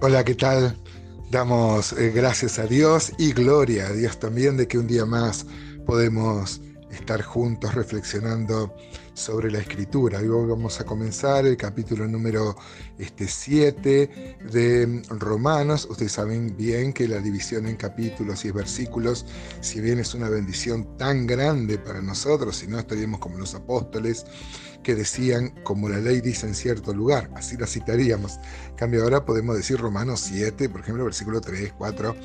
Hola, ¿qué tal? Damos eh, gracias a Dios y gloria a Dios también de que un día más podemos estar juntos reflexionando sobre la escritura. Hoy vamos a comenzar el capítulo número 7 este, de Romanos. Ustedes saben bien que la división en capítulos y versículos, si bien es una bendición tan grande para nosotros, si no estaríamos como los apóstoles que decían, como la ley dice en cierto lugar, así la citaríamos. En cambio, ahora podemos decir Romanos 7, por ejemplo, versículo 3, 4,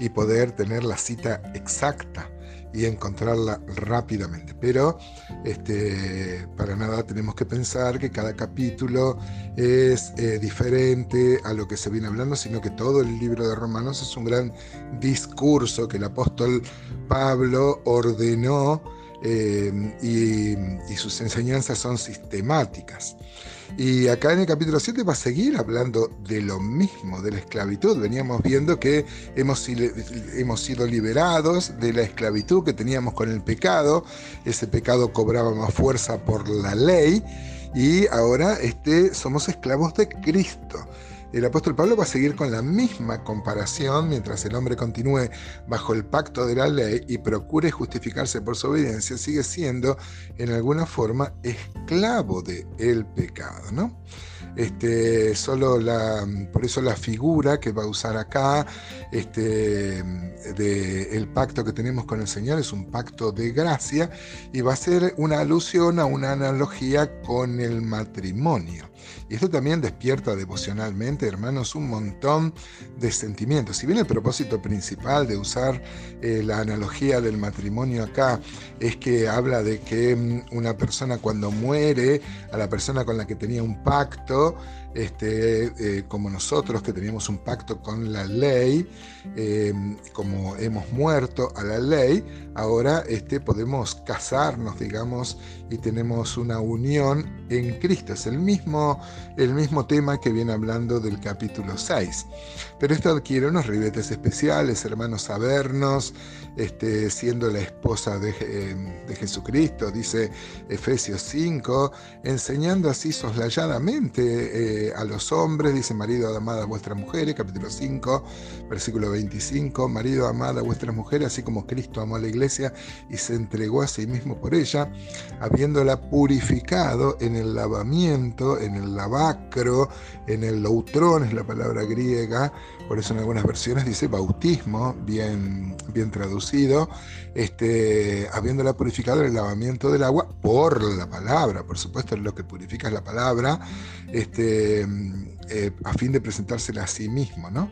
y poder tener la cita exacta y encontrarla rápidamente. Pero este, para nada tenemos que pensar que cada capítulo es eh, diferente a lo que se viene hablando, sino que todo el libro de Romanos es un gran discurso que el apóstol Pablo ordenó eh, y, sus enseñanzas son sistemáticas. Y acá en el capítulo 7 va a seguir hablando de lo mismo, de la esclavitud. Veníamos viendo que hemos, hemos sido liberados de la esclavitud que teníamos con el pecado. Ese pecado cobraba más fuerza por la ley y ahora este, somos esclavos de Cristo. El apóstol Pablo va a seguir con la misma comparación mientras el hombre continúe bajo el pacto de la ley y procure justificarse por su obediencia, sigue siendo en alguna forma esclavo del el pecado, ¿no? Este, solo por eso la figura que va a usar acá este, de el pacto que tenemos con el Señor es un pacto de gracia y va a ser una alusión a una analogía con el matrimonio. Y esto también despierta devocionalmente, hermanos, un montón de sentimientos. Si bien el propósito principal de usar eh, la analogía del matrimonio acá es que habla de que mm, una persona cuando muere, a la persona con la que tenía un pacto, este, eh, como nosotros que teníamos un pacto con la ley, eh, como hemos muerto a la ley, ahora este, podemos casarnos, digamos, y tenemos una unión en Cristo. Es el mismo, el mismo tema que viene hablando del capítulo 6. Pero esto adquiere unos ribetes especiales, hermanos, sabernos, este, siendo la esposa de, eh, de Jesucristo, dice Efesios 5, enseñando así soslayadamente a los hombres, dice marido, amada a vuestras mujeres, capítulo 5, versículo 25, marido, amada a vuestras mujeres, así como Cristo amó a la iglesia y se entregó a sí mismo por ella, habiéndola purificado en el lavamiento, en el lavacro, en el loutrón, es la palabra griega, por eso en algunas versiones dice bautismo, bien, bien traducido, este, habiéndola purificado en el lavamiento del agua por la palabra, por supuesto lo que purifica es la palabra, este, eh, a fin de presentársela a sí mismo, ¿no?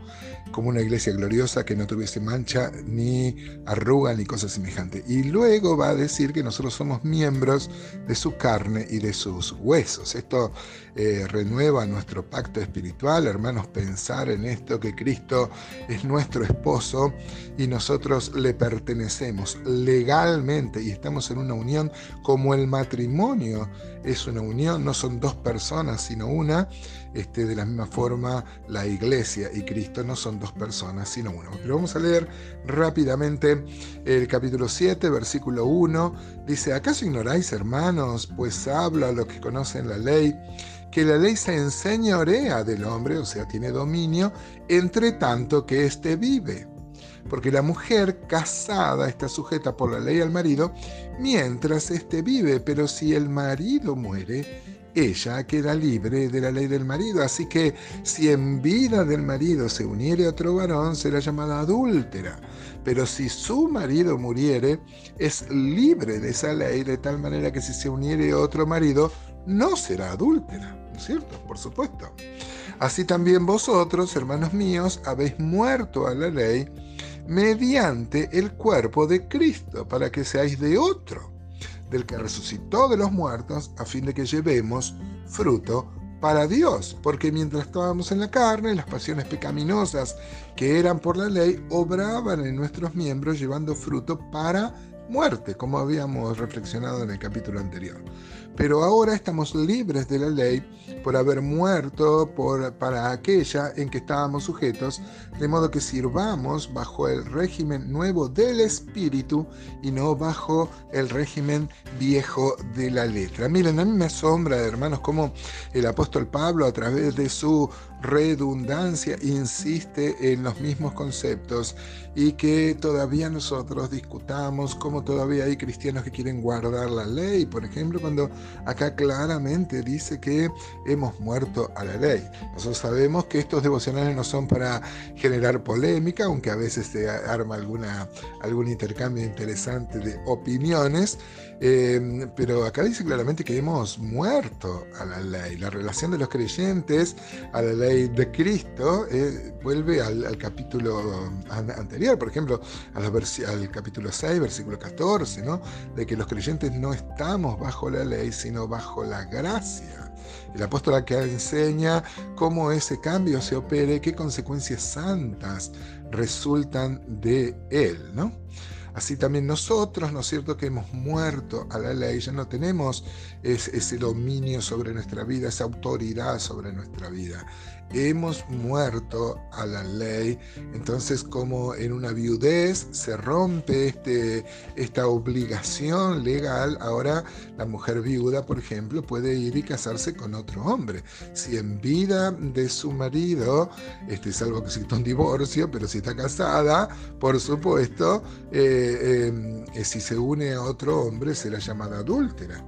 Como una iglesia gloriosa que no tuviese mancha, ni arruga, ni cosa semejante. Y luego va a decir que nosotros somos miembros de su carne y de sus huesos. Esto eh, renueva nuestro pacto espiritual, hermanos, pensar en esto, que Cristo es nuestro esposo y nosotros le pertenecemos legalmente y estamos en una unión como el matrimonio es una unión, no son dos personas, sino una. Este, de la misma forma, la iglesia y Cristo no son dos personas, sino uno. Pero vamos a leer rápidamente el capítulo 7, versículo 1. Dice, ¿acaso ignoráis, hermanos? Pues habla a los que conocen la ley que la ley se enseñorea del hombre, o sea, tiene dominio, entre tanto que éste vive. Porque la mujer casada está sujeta por la ley al marido mientras éste vive, pero si el marido muere, ella queda libre de la ley del marido. Así que si en vida del marido se uniere otro varón, será llamada adúltera. Pero si su marido muriere, es libre de esa ley, de tal manera que si se uniere otro marido, no será adúltera. ¿No es cierto? Por supuesto. Así también vosotros, hermanos míos, habéis muerto a la ley mediante el cuerpo de Cristo, para que seáis de otro, del que resucitó de los muertos, a fin de que llevemos fruto para Dios, porque mientras estábamos en la carne, las pasiones pecaminosas que eran por la ley obraban en nuestros miembros llevando fruto para muerte, como habíamos reflexionado en el capítulo anterior. pero ahora estamos libres de la ley por haber muerto por, para aquella en que estábamos sujetos, de modo que sirvamos bajo el régimen nuevo del espíritu y no bajo el régimen viejo de la letra. Miren, a mí me asombra, hermanos, cómo el apóstol Pablo a través de su redundancia insiste en los mismos conceptos y que todavía nosotros discutamos cómo todavía hay cristianos que quieren guardar la ley, por ejemplo, cuando acá claramente dice que hemos muerto a la ley. Nosotros sabemos que estos devocionales no son para generar polémica, aunque a veces se arma alguna, algún intercambio interesante de opiniones, eh, pero acá dice claramente que hemos muerto a la ley. La relación de los creyentes a la ley de Cristo eh, vuelve al, capítulo anterior, por ejemplo, al capítulo 6, versículo 14, ¿no? de que los creyentes no estamos bajo la ley, sino bajo la gracia. El apóstol acá enseña cómo ese cambio se opere, qué consecuencias santas resultan de él, ¿no? Así también nosotros, ¿no es cierto?, que hemos muerto a la ley, ya no tenemos ese dominio sobre nuestra vida, esa autoridad sobre nuestra vida hemos muerto a la ley. Entonces, como en una viudez se rompe este, esta obligación legal, ahora la mujer viuda, por ejemplo, puede ir y casarse con otro hombre. Si en vida de su marido, este, salvo que exista un divorcio, pero si está casada, por supuesto, eh, em, eh, si se une a otro hombre, será llamada adúltera.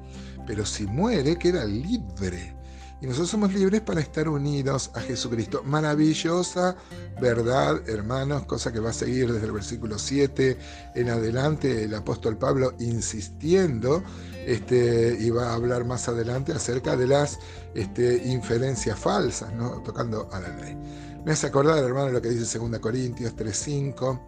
Pero si muere, queda libre y nosotros somos libres para estar unidos a Jesucristo. Maravillosa verdad, hermanos, cosa que va a seguir desde el versículo 7 en adelante el apóstol Pablo insistiendo este, y va a hablar más adelante acerca de las este, inferencias falsas, tocando a la ley. Me hace acordar, hermano, lo que dice 2 Corintios 3:5.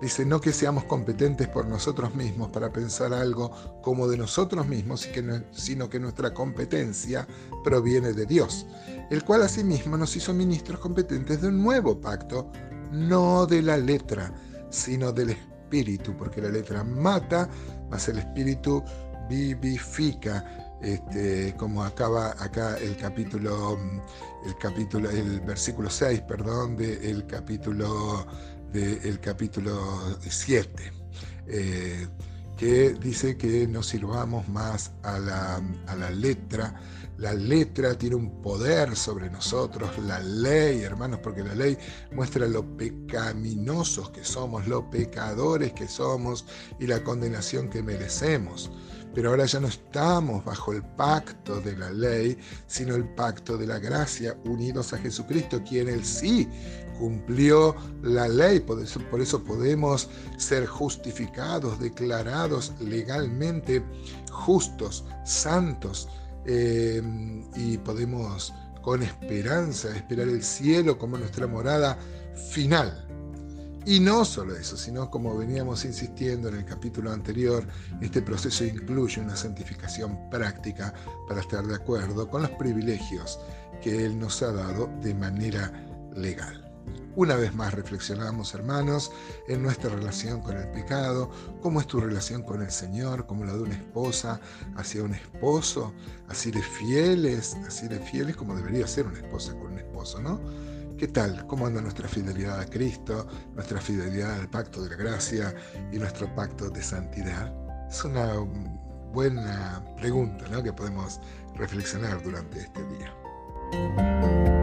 Dice, no que seamos competentes por nosotros mismos para pensar algo como de nosotros mismos, sino que nuestra competencia proviene de Dios, el cual asimismo nos hizo ministros competentes de un nuevo pacto, no de la letra, sino del espíritu, porque la letra mata, mas el espíritu vivifica. Este, como acaba acá el capítulo, el capítulo, el versículo 6, perdón, del capítulo del capítulo 7, eh, que dice que no sirvamos más a la, a la letra. La letra tiene un poder sobre nosotros, la ley, hermanos, porque la ley muestra lo pecaminosos que somos, lo pecadores que somos y la condenación que merecemos. Pero ahora ya no estamos bajo el pacto de la ley, sino el pacto de la gracia, unidos a Jesucristo, quien él sí cumplió la ley. Por eso, podemos ser justificados, declarados legalmente justos, santos, eh, y podemos con esperanza esperar el cielo como nuestra morada final. Y no solo eso, sino como veníamos insistiendo en el capítulo anterior, este proceso incluye una santificación práctica para estar de acuerdo con los privilegios que Él nos ha dado de manera legal. Una vez más reflexionamos, hermanos, en nuestra relación con el pecado, cómo es tu relación con el Señor, como la de una esposa hacia un esposo, así de fieles, así de fieles como debería ser una esposa con un esposo, ¿no? ¿Qué tal? ¿Cómo anda nuestra fidelidad a Cristo, nuestra fidelidad al pacto de la gracia y nuestro pacto de santidad? Es una buena pregunta ¿no? que podemos reflexionar durante este día.